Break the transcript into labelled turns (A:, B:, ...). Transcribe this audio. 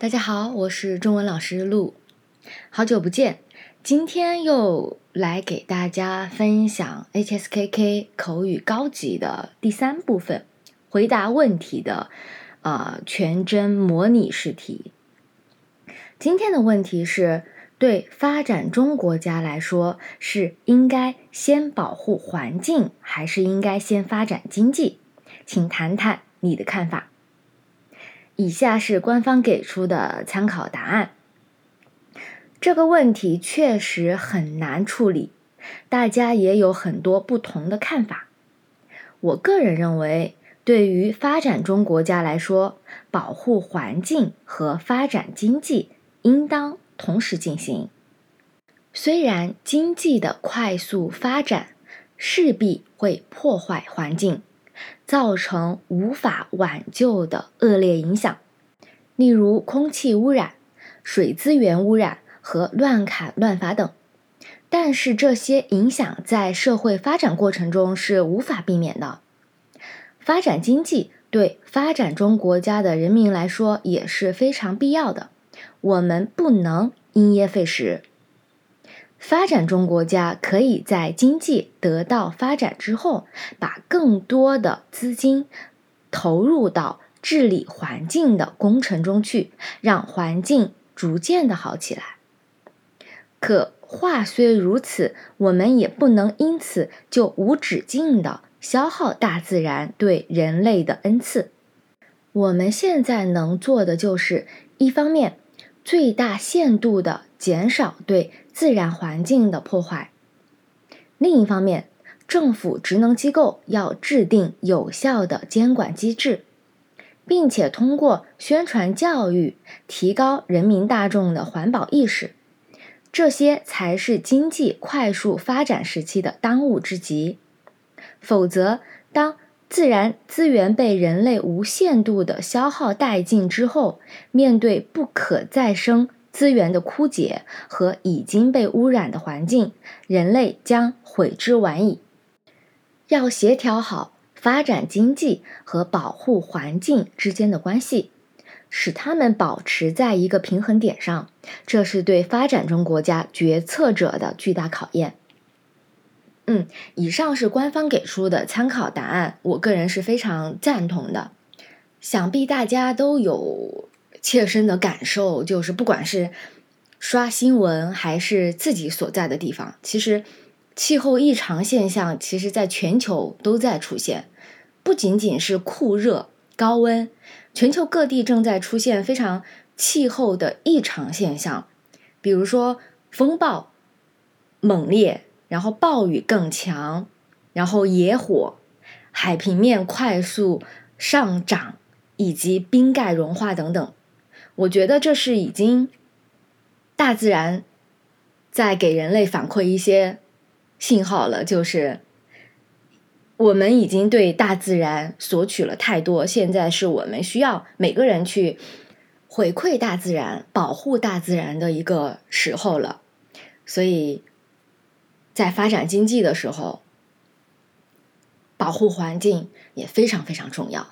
A: 大家好，我是中文老师陆，好久不见，今天又来给大家分享 HSKK 口语高级的第三部分，回答问题的呃全真模拟试题。今天的问题是对发展中国家来说，是应该先保护环境，还是应该先发展经济？请谈谈你的看法。以下是官方给出的参考答案。这个问题确实很难处理，大家也有很多不同的看法。我个人认为，对于发展中国家来说，保护环境和发展经济应当同时进行。虽然经济的快速发展势必会破坏环境。造成无法挽救的恶劣影响，例如空气污染、水资源污染和乱砍乱伐等。但是这些影响在社会发展过程中是无法避免的。发展经济对发展中国家的人民来说也是非常必要的，我们不能因噎废食。发展中国家可以在经济得到发展之后，把更多的资金投入到治理环境的工程中去，让环境逐渐的好起来。可话虽如此，我们也不能因此就无止境的消耗大自然对人类的恩赐。我们现在能做的就是，一方面最大限度的减少对。自然环境的破坏。另一方面，政府职能机构要制定有效的监管机制，并且通过宣传教育提高人民大众的环保意识，这些才是经济快速发展时期的当务之急。否则，当自然资源被人类无限度的消耗殆尽之后，面对不可再生。资源的枯竭和已经被污染的环境，人类将悔之晚矣。要协调好发展经济和保护环境之间的关系，使它们保持在一个平衡点上，这是对发展中国家决策者的巨大考验。嗯，以上是官方给出的参考答案，我个人是非常赞同的。想必大家都有。切身的感受就是，不管是刷新闻还是自己所在的地方，其实气候异常现象其实在全球都在出现，不仅仅是酷热、高温，全球各地正在出现非常气候的异常现象，比如说风暴猛烈，然后暴雨更强，然后野火、海平面快速上涨以及冰盖融化等等。我觉得这是已经大自然在给人类反馈一些信号了，就是我们已经对大自然索取了太多，现在是我们需要每个人去回馈大自然、保护大自然的一个时候了。所以在发展经济的时候，保护环境也非常非常重要。